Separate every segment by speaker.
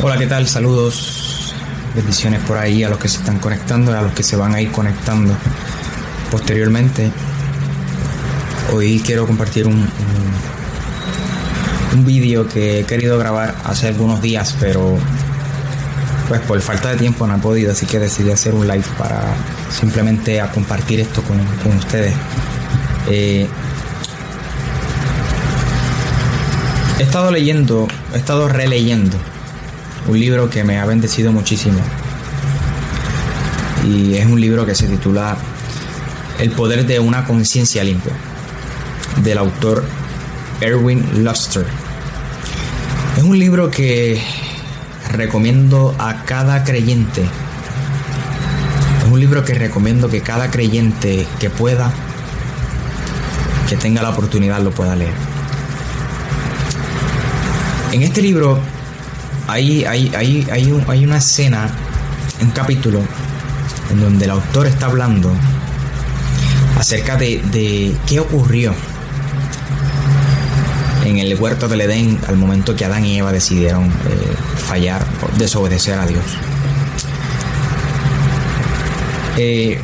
Speaker 1: Hola, ¿qué tal? Saludos, bendiciones por ahí a los que se están conectando, a los que se van a ir conectando posteriormente. Hoy quiero compartir un, un, vídeo que he querido grabar hace algunos días, pero pues por falta de tiempo no he podido, así que decidí hacer un live para simplemente a compartir esto con, con ustedes. Eh, he estado leyendo, he estado releyendo un libro que me ha bendecido muchísimo. Y es un libro que se titula El poder de una conciencia limpia, del autor Erwin Luster. Es un libro que recomiendo a cada creyente. Es un libro que recomiendo que cada creyente que pueda, que tenga la oportunidad, lo pueda leer. En este libro hay, hay, hay, hay, un, hay una escena, un capítulo, en donde el autor está hablando acerca de, de qué ocurrió en el huerto del Edén al momento que Adán y Eva decidieron eh, fallar, desobedecer a Dios. Eh,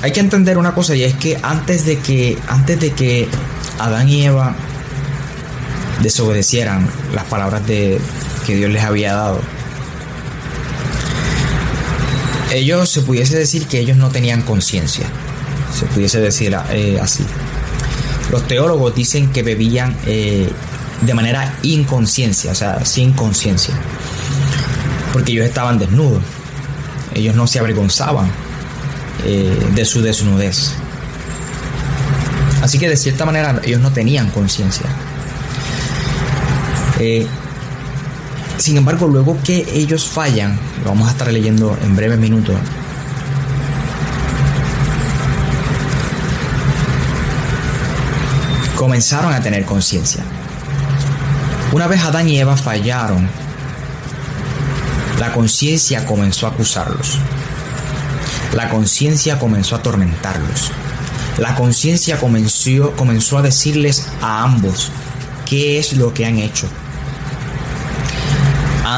Speaker 1: hay que entender una cosa y es que antes de que antes de que Adán y Eva desobedecieran las palabras de que Dios les había dado, ellos se pudiese decir que ellos no tenían conciencia, se pudiese decir eh, así. Los teólogos dicen que bebían eh, de manera inconsciencia, o sea, sin conciencia, porque ellos estaban desnudos, ellos no se avergonzaban eh, de su desnudez. Así que de cierta manera ellos no tenían conciencia. Sin embargo, luego que ellos fallan, lo vamos a estar leyendo en breves minutos, comenzaron a tener conciencia. Una vez Adán y Eva fallaron, la conciencia comenzó a acusarlos. La conciencia comenzó a atormentarlos. La conciencia comenzó, comenzó a decirles a ambos qué es lo que han hecho.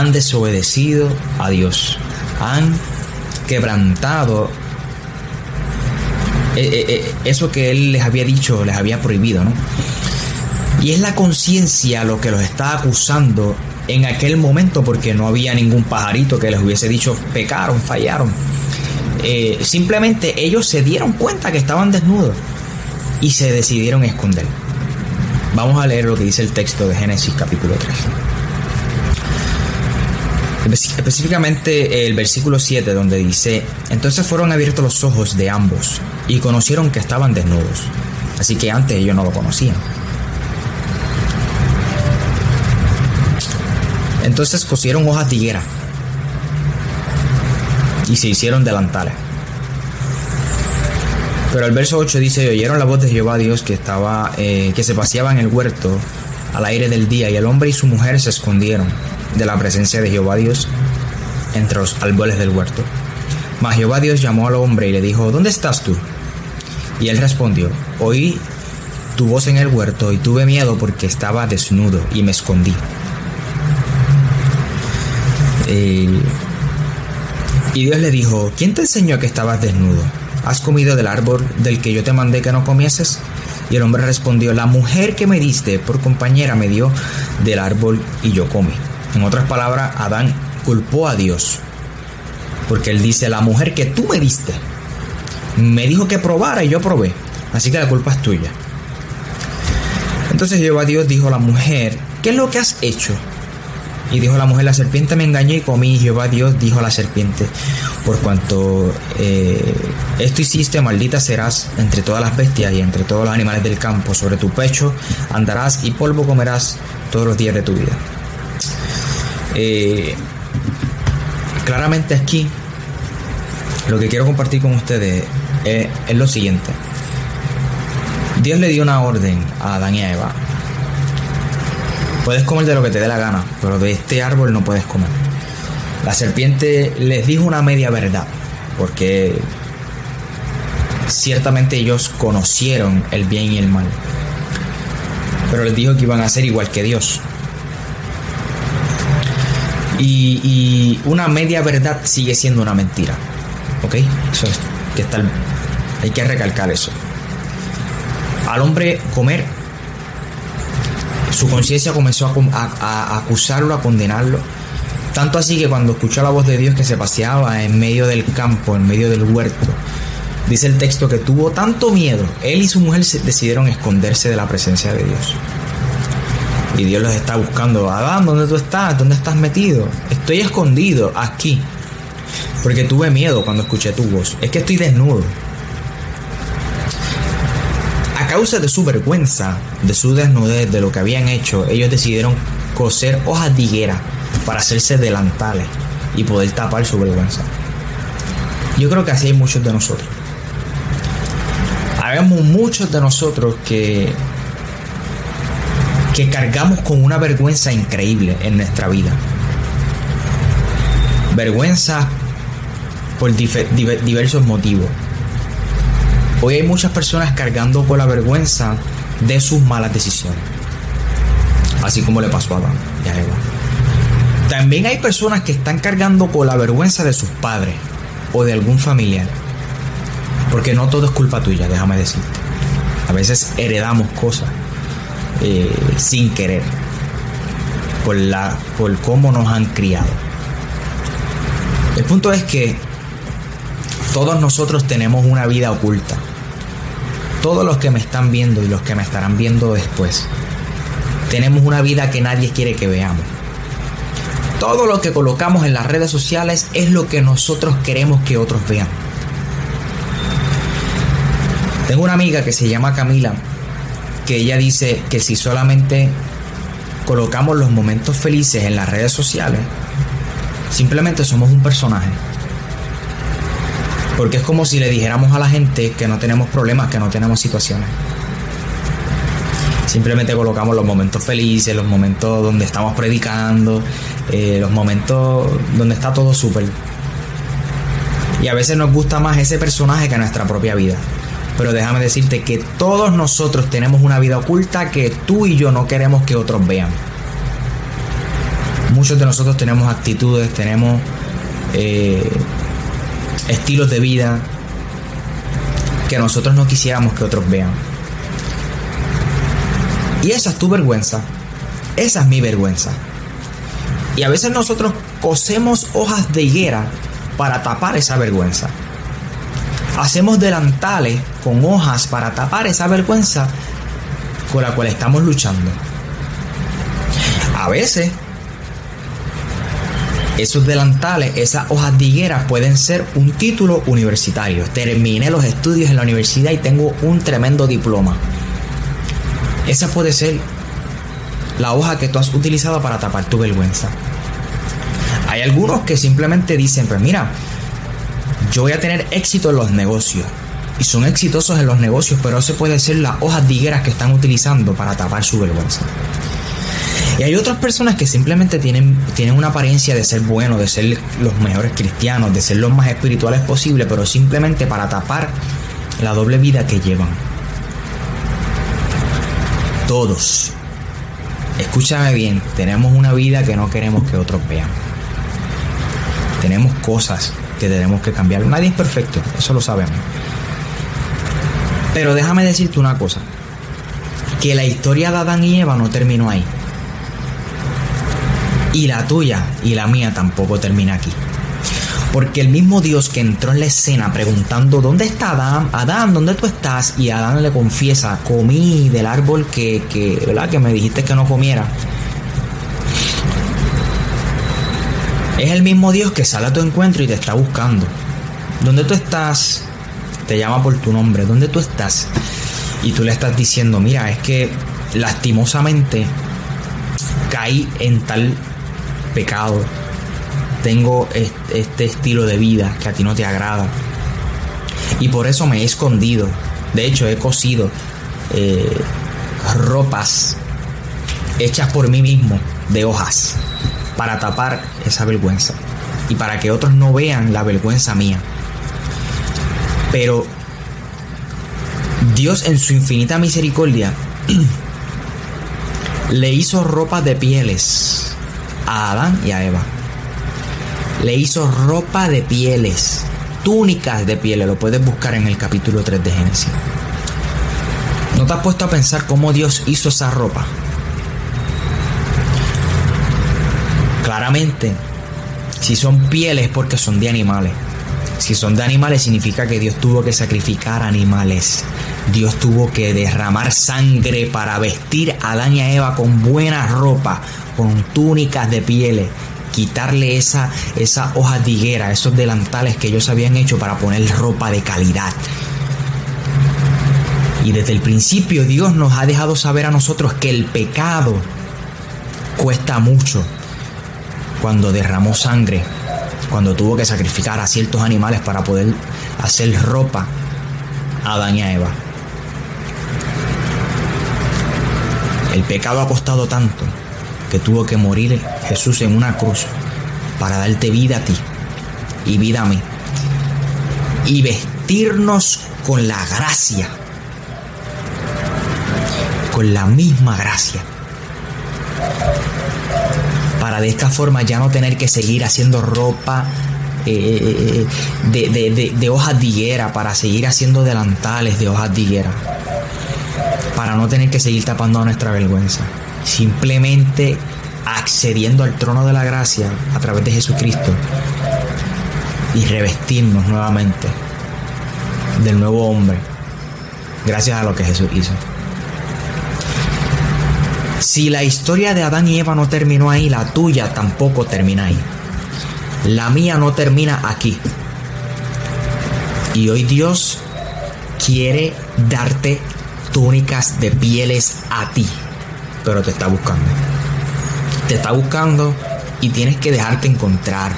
Speaker 1: Han desobedecido a Dios. Han quebrantado eh, eh, eso que Él les había dicho, les había prohibido, ¿no? Y es la conciencia lo que los está acusando en aquel momento porque no había ningún pajarito que les hubiese dicho pecaron, fallaron. Eh, simplemente ellos se dieron cuenta que estaban desnudos y se decidieron esconder. Vamos a leer lo que dice el texto de Génesis capítulo 3. Específicamente el versículo 7 donde dice, entonces fueron abiertos los ojos de ambos y conocieron que estaban desnudos. Así que antes ellos no lo conocían. Entonces cosieron hojas de higuera y se hicieron delantales. Pero el verso 8 dice, oyeron la voz de Jehová Dios que estaba, eh, que se paseaba en el huerto al aire del día, y el hombre y su mujer se escondieron de la presencia de Jehová Dios entre los árboles del huerto. Mas Jehová Dios llamó al hombre y le dijo, ¿dónde estás tú? Y él respondió, oí tu voz en el huerto y tuve miedo porque estaba desnudo y me escondí. Eh, y Dios le dijo, ¿quién te enseñó que estabas desnudo? ¿Has comido del árbol del que yo te mandé que no comieses? Y el hombre respondió, la mujer que me diste por compañera me dio del árbol y yo comí. En otras palabras, Adán culpó a Dios. Porque él dice, la mujer que tú me diste, me dijo que probara y yo probé. Así que la culpa es tuya. Entonces Jehová Dios dijo a la mujer, ¿qué es lo que has hecho? Y dijo la mujer, la serpiente me engañó y comí. Jehová Dios dijo a la serpiente, por cuanto eh, esto hiciste, maldita serás entre todas las bestias y entre todos los animales del campo. Sobre tu pecho andarás y polvo comerás todos los días de tu vida. Eh, claramente aquí lo que quiero compartir con ustedes es, lo siguiente. Dios le dio una orden a Adán y a Eva. Puedes comer de lo que te dé la gana, pero de este árbol no puedes comer. La serpiente les dijo una media verdad, porque ciertamente ellos conocieron el bien y el mal, pero les dijo que iban a ser igual que Dios. Y, una media verdad sigue siendo una mentira. ¿Ok? Eso es que hay que recalcar eso. Al hombre comer, su conciencia comenzó a, a acusarlo, a condenarlo. Tanto así que cuando escuchó la voz de Dios que se paseaba en medio del campo, en medio del huerto, dice el texto que tuvo tanto miedo, él y su mujer decidieron esconderse de la presencia de Dios. Y Dios los está buscando. Adán, ¿dónde tú estás? ¿Dónde estás metido? Estoy escondido aquí. Porque tuve miedo cuando escuché tu voz. Es que estoy desnudo. A causa de su vergüenza, de su desnudez, de lo que habían hecho, ellos decidieron coser hojas de higuera para hacerse delantales y poder tapar su vergüenza. Yo creo que así hay muchos de nosotros. Habemos muchos de nosotros que que cargamos con una vergüenza increíble en nuestra vida. Vergüenza por diversos motivos. Hoy hay muchas personas cargando con la vergüenza de sus malas decisiones. Así como le pasó a Adán y a Eva. También hay personas que están cargando con la vergüenza de sus padres o de algún familiar. Porque no todo es culpa tuya, déjame decirte. A veces heredamos cosas eh, sin querer por, la, por cómo nos han criado. El punto es que todos nosotros tenemos una vida oculta. Todos los que me están viendo y los que me estarán viendo después, tenemos una vida que nadie quiere que veamos. Todo lo que colocamos en las redes sociales es lo que nosotros queremos que otros vean. Tengo una amiga que se llama Camila que ella dice que si solamente colocamos los momentos felices en las redes sociales, simplemente somos un personaje. Porque es como si le dijéramos a la gente que no tenemos problemas, que no tenemos situaciones. Simplemente colocamos los momentos felices, los momentos donde estamos predicando, eh, los momentos donde está todo súper. Y a veces nos gusta más ese personaje que nuestra propia vida. Pero déjame decirte que todos nosotros tenemos una vida oculta que tú y yo no queremos que otros vean. Muchos de nosotros tenemos actitudes, tenemos eh, estilos de vida que nosotros no quisiéramos que otros vean. Y esa es tu vergüenza. Esa es mi vergüenza. Y a veces nosotros cosemos hojas de higuera para tapar esa vergüenza. Hacemos delantales con hojas para tapar esa vergüenza con la cual estamos luchando. A veces, esos delantales, esas hojas de higuera pueden ser un título universitario. Terminé los estudios en la universidad y tengo un tremendo diploma. Esa puede ser la hoja que tú has utilizado para tapar tu vergüenza. Hay algunos que simplemente dicen, pues mira, yo voy a tener éxito en los negocios. Y son exitosos en los negocios, pero eso puede ser las hojas digueras que están utilizando para tapar su vergüenza. Y hay otras personas que simplemente tienen, tienen una apariencia de ser buenos, de ser los mejores cristianos, de ser los más espirituales posible, pero simplemente para tapar la doble vida que llevan. Todos, escúchame bien, tenemos una vida que no queremos que otros vean. Tenemos cosas que tenemos que cambiar. Nadie es perfecto, eso lo sabemos. Pero déjame decirte una cosa, que la historia de Adán y Eva no terminó ahí. Y la tuya y la mía tampoco termina aquí. Porque el mismo Dios que entró en la escena preguntando, ¿dónde está Adán? Adán, ¿dónde tú estás? Y Adán le confiesa, comí del árbol que, que, ¿verdad? que me dijiste que no comiera. Es el mismo Dios que sale a tu encuentro y te está buscando. ¿Dónde tú estás? Te llama por tu nombre. ¿Dónde tú estás? Y tú le estás diciendo, mira, es que lastimosamente caí en tal pecado. tengo este estilo de vida que a ti no te agrada. Y por eso me he escondido. De hecho, he cosido eh, ropas hechas por mí mismo de hojas para tapar esa vergüenza y para que otros no vean la vergüenza mía. Pero Dios en su infinita misericordia le hizo ropa de pieles a Adán y a Eva. Le hizo ropa de pieles, túnicas de pieles, lo puedes buscar en el capítulo 3 de Génesis. ¿No te has puesto a pensar cómo Dios hizo esa ropa? Claramente, si son pieles porque son de animales. Si son de animales significa que Dios tuvo que sacrificar animales. Dios tuvo que derramar sangre para vestir a Adán y a Eva con buena ropa, con túnicas de pieles, quitarle esa, esa de higuera, esos delantales que ellos habían hecho para poner ropa de calidad. Y desde el principio Dios nos ha dejado saber a nosotros que el pecado cuesta mucho. Cuando derramó sangre, cuando tuvo que sacrificar a ciertos animales para poder hacer ropa a Adán y a Eva. El pecado ha costado tanto que tuvo que morir Jesús en una cruz para darte vida a ti y vida a mí. Y vestirnos con la gracia con la misma gracia. De esta forma ya no tener que seguir haciendo ropa eh, de, de, hojas de higuera, para seguir haciendo delantales de hojas de higuera. Para no tener que seguir tapando nuestra vergüenza. Simplemente accediendo al trono de la gracia a través de Jesucristo y revestirnos nuevamente del nuevo hombre gracias a lo que Jesús hizo. Si la historia de Adán y Eva no terminó ahí, la tuya tampoco termina ahí. La mía no termina aquí. Y hoy Dios quiere darte túnicas de pieles a ti, pero te está buscando. Te está buscando y tienes que dejarte encontrar.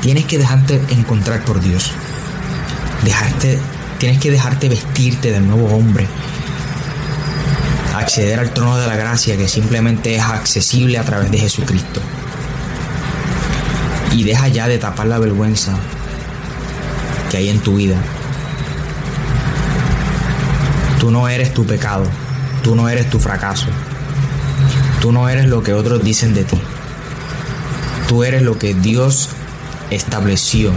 Speaker 1: Tienes que dejarte encontrar por Dios. Dejarte, tienes que dejarte vestirte del nuevo hombre acceder al trono de la gracia que simplemente es accesible a través de Jesucristo. Y deja ya de tapar la vergüenza que hay en tu vida. Tú no eres tu pecado, tú no eres tu fracaso, tú no eres lo que otros dicen de ti. Tú eres lo que Dios estableció,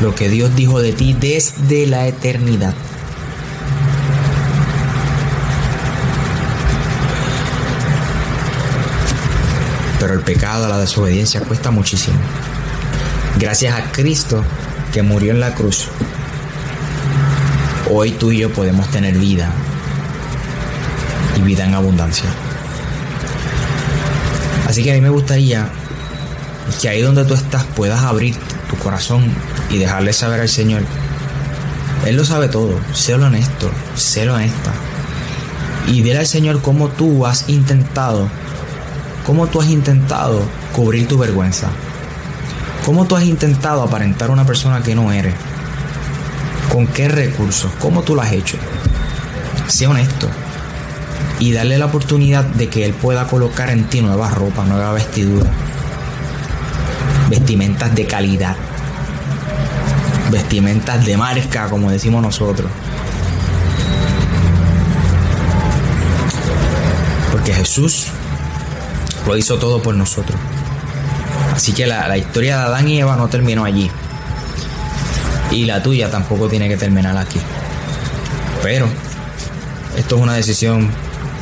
Speaker 1: lo que Dios dijo de ti desde la eternidad. Pero el pecado, la desobediencia cuesta muchísimo. Gracias a Cristo que murió en la cruz, hoy tú y yo podemos tener vida y vida en abundancia. Así que a mí me gustaría que ahí donde tú estás puedas abrir tu corazón y dejarle saber al Señor. Él lo sabe todo, sé honesto, sé honesta. Y dile al Señor cómo tú has intentado ¿Cómo tú has intentado cubrir tu vergüenza? ¿Cómo tú has intentado aparentar a una persona que no eres? ¿Con qué recursos? ¿Cómo tú lo has hecho? Sé honesto y darle la oportunidad de que Él pueda colocar en ti nueva ropa, nueva vestidura, vestimentas de calidad, vestimentas de marca, como decimos nosotros. Porque Jesús lo hizo todo por nosotros. Así que la, historia de Adán y Eva no terminó allí. Y la tuya tampoco tiene que terminar aquí. Pero esto es una decisión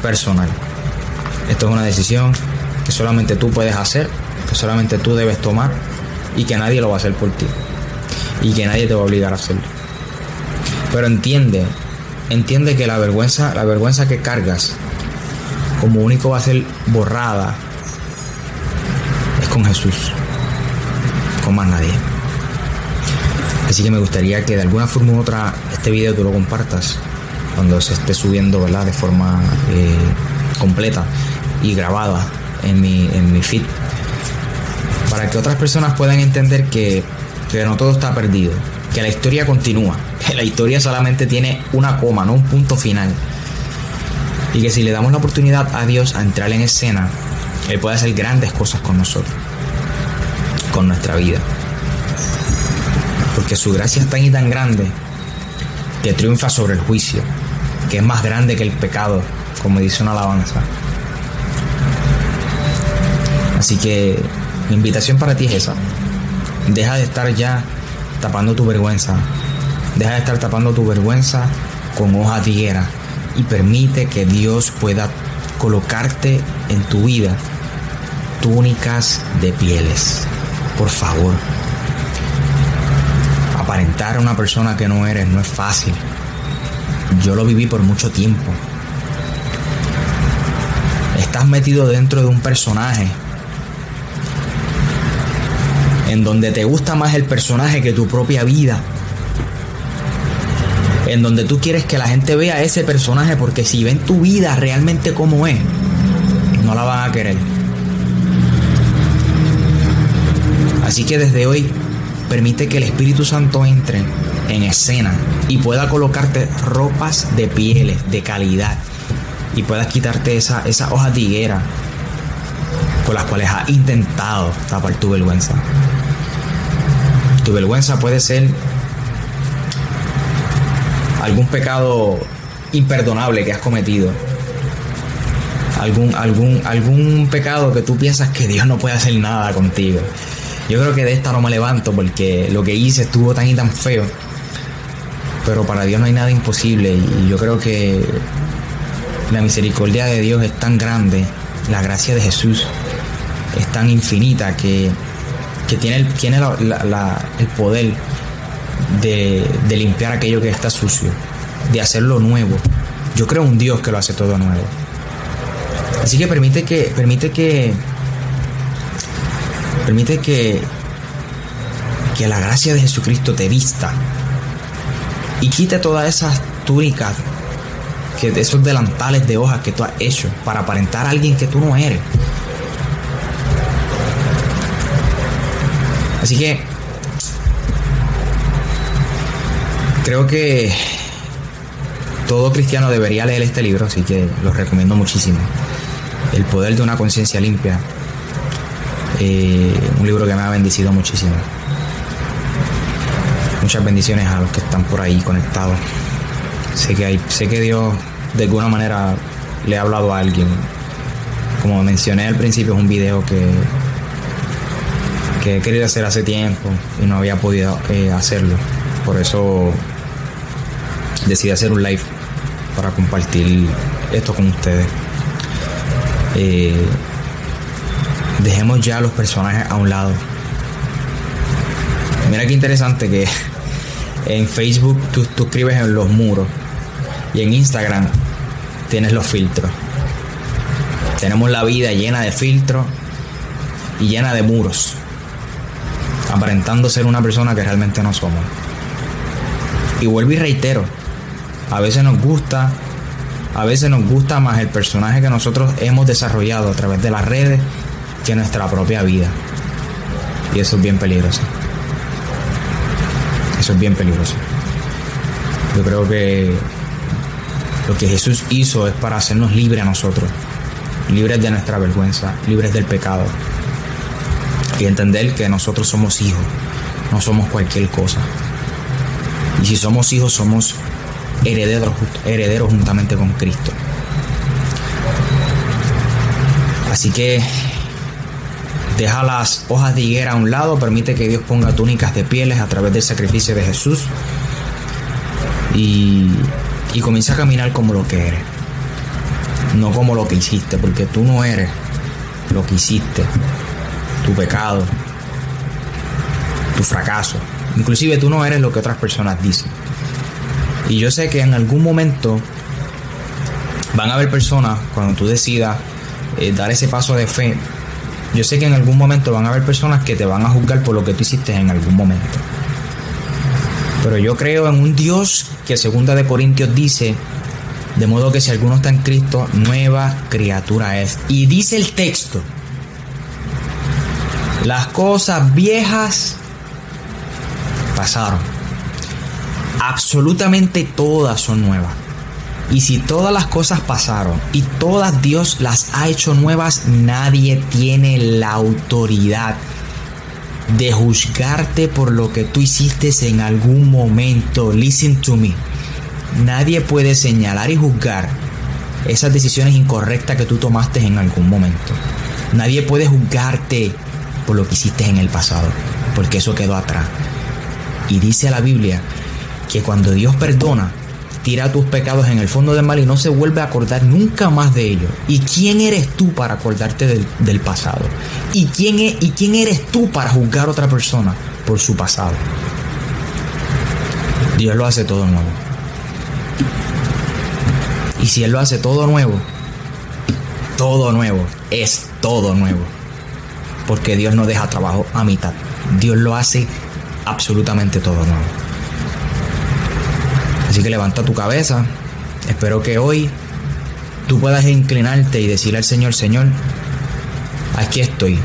Speaker 1: personal. Esto es una decisión que solamente tú puedes hacer, que solamente tú debes tomar y que nadie lo va a hacer por ti. Y que nadie te va a obligar a hacerlo. Pero entiende, entiende que la vergüenza, la vergüenza que cargas como único va a ser borrada con Jesús, con más nadie. Así que me gustaría que de alguna forma u otra este video tú lo compartas cuando se esté subiendo ¿verdad? de forma eh, completa y grabada en mi, en mi feed para que otras personas puedan entender que, que no todo está perdido, que la historia continúa, que la historia solamente tiene una coma, no un punto final. Y que si le damos la oportunidad a Dios a entrar en escena, Él puede hacer grandes cosas con nosotros, con nuestra vida. Porque su gracia es tan y tan grande que triunfa sobre el juicio, que es más grande que el pecado, como dice una alabanza. Así que mi invitación para ti es esa. Deja de estar ya tapando tu vergüenza. Deja de estar tapando tu vergüenza con hoja tiguera y permite que Dios pueda colocarte en tu vida túnicas de pieles. Por favor. Aparentar a una persona que no eres no es fácil. Yo lo viví por mucho tiempo. Estás metido dentro de un personaje en donde te gusta más el personaje que tu propia vida. En donde tú quieres que la gente vea ese personaje porque si ven tu vida realmente como es, no la van a querer. Así que desde hoy permite que el Espíritu Santo entre en escena y pueda colocarte ropas de pieles de calidad y puedas quitarte esa, esa hoja de higuera con las cuales has intentado tapar tu vergüenza. Tu vergüenza puede ser algún pecado imperdonable que has cometido. Algún, algún, algún pecado que tú piensas que Dios no puede hacer nada contigo. Yo creo que de esta no me levanto porque lo que hice estuvo tan y tan feo. Pero para Dios no hay nada imposible y yo creo que la misericordia de Dios es tan grande, la gracia de Jesús es tan infinita que, tiene, el, tiene el poder de, de limpiar aquello que está sucio, de hacerlo nuevo. Yo creo un Dios que lo hace todo nuevo. Así que permite que, permite que, permite que, que la gracia de Jesucristo te vista y quite todas esas túnicas, que esos delantales de hojas que tú has hecho para aparentar a alguien que tú no eres. Así que creo que todo cristiano debería leer este libro, así que lo recomiendo muchísimo. El poder de una conciencia limpia. Eh, un libro que me ha bendecido muchísimo. Muchas bendiciones a los que están por ahí conectados. Sé que, sé que Dios de alguna manera le ha hablado a alguien. Como mencioné al principio, es un video que que he querido hacer hace tiempo y no había podido eh, hacerlo. Por eso decidí hacer un live para compartir esto con ustedes. Eh, dejemos ya los personajes a un lado. Mira qué interesante que en Facebook tú, tú escribes en los muros y en Instagram tienes los filtros. Tenemos la vida llena de filtros y llena de muros aparentando ser una persona que realmente no somos. Y vuelvo y reitero, a veces nos gusta, a veces nos gusta más el personaje que nosotros hemos desarrollado a través de las redes que nuestra propia vida. Y eso es bien peligroso. Eso es bien peligroso. Yo creo que lo que Jesús hizo es para hacernos libres a nosotros, libres de nuestra vergüenza, libres del pecado, y entender que nosotros somos hijos, no somos cualquier cosa. Y si somos hijos, somos herederos, herederos juntamente con Cristo. Así que deja las hojas de higuera a un lado, permite que Dios ponga túnicas de pieles a través del sacrificio de Jesús y, y comienza a caminar como lo que eres, no como lo que hiciste, porque tú no eres lo que hiciste, tu pecado, tu fracaso. Inclusive tú no eres lo que otras personas dicen. Y yo sé que en algún momento van a haber personas, cuando tú decidas eh, dar ese paso de fe, yo sé que en algún momento van a haber personas que te van a juzgar por lo que tú hiciste en algún momento. Pero yo creo en un Dios que segunda de Corintios dice, de modo que si alguno está en Cristo, nueva criatura es. Y dice el texto, Las cosas viejas pasaron. Absolutamente todas son nuevas. Y si todas las cosas pasaron y todas Dios las ha hecho nuevas, nadie tiene la autoridad de juzgarte por lo que tú hiciste en algún momento. Listen to me. Nadie puede señalar y juzgar esas decisiones incorrectas que tú tomaste en algún momento. Nadie puede juzgarte por lo que hiciste en el pasado, porque eso quedó atrás. Y dice la Biblia que cuando Dios perdona, tira tus pecados en el fondo del mar y no se vuelve a acordar nunca más de ellos. ¿Y quién eres tú para acordarte del, pasado? ¿Y quién, es, ¿Y quién eres tú para juzgar a otra persona por su pasado? Dios lo hace todo nuevo. Y si Él lo hace todo nuevo, todo nuevo, es todo nuevo. Porque Dios no deja trabajo a mitad. Dios lo hace absolutamente todo nuevo. Así que levanta tu cabeza. Espero que hoy tú puedas inclinarte y decirle al Señor, Señor, aquí estoy.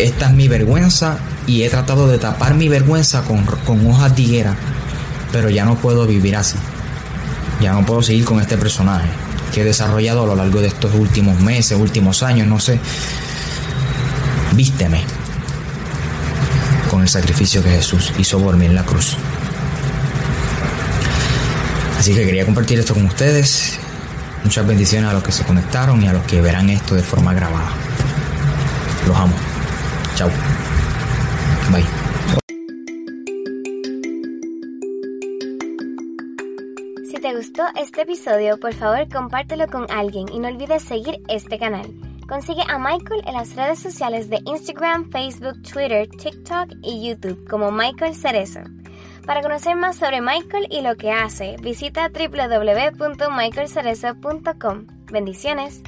Speaker 1: Esta es mi vergüenza y he tratado de tapar mi vergüenza con, con hojas de higuera, pero ya no puedo vivir así. Ya no puedo seguir con este personaje que he desarrollado a lo largo de estos últimos meses, últimos años, no sé. Vísteme con el sacrificio que Jesús hizo por mí en la cruz. Así que quería compartir esto con ustedes. Muchas bendiciones a los que se conectaron y a los que verán esto de forma grabada. Los amo. Chao. Bye.
Speaker 2: Si te gustó este episodio, por favor compártelo con alguien y no olvides seguir este canal. Consigue a Michael en las redes sociales de Instagram, Facebook, Twitter, TikTok y YouTube como Michael Cerezo. Para conocer más sobre Michael y lo que hace, visita www.michaelcerezo.com. Bendiciones.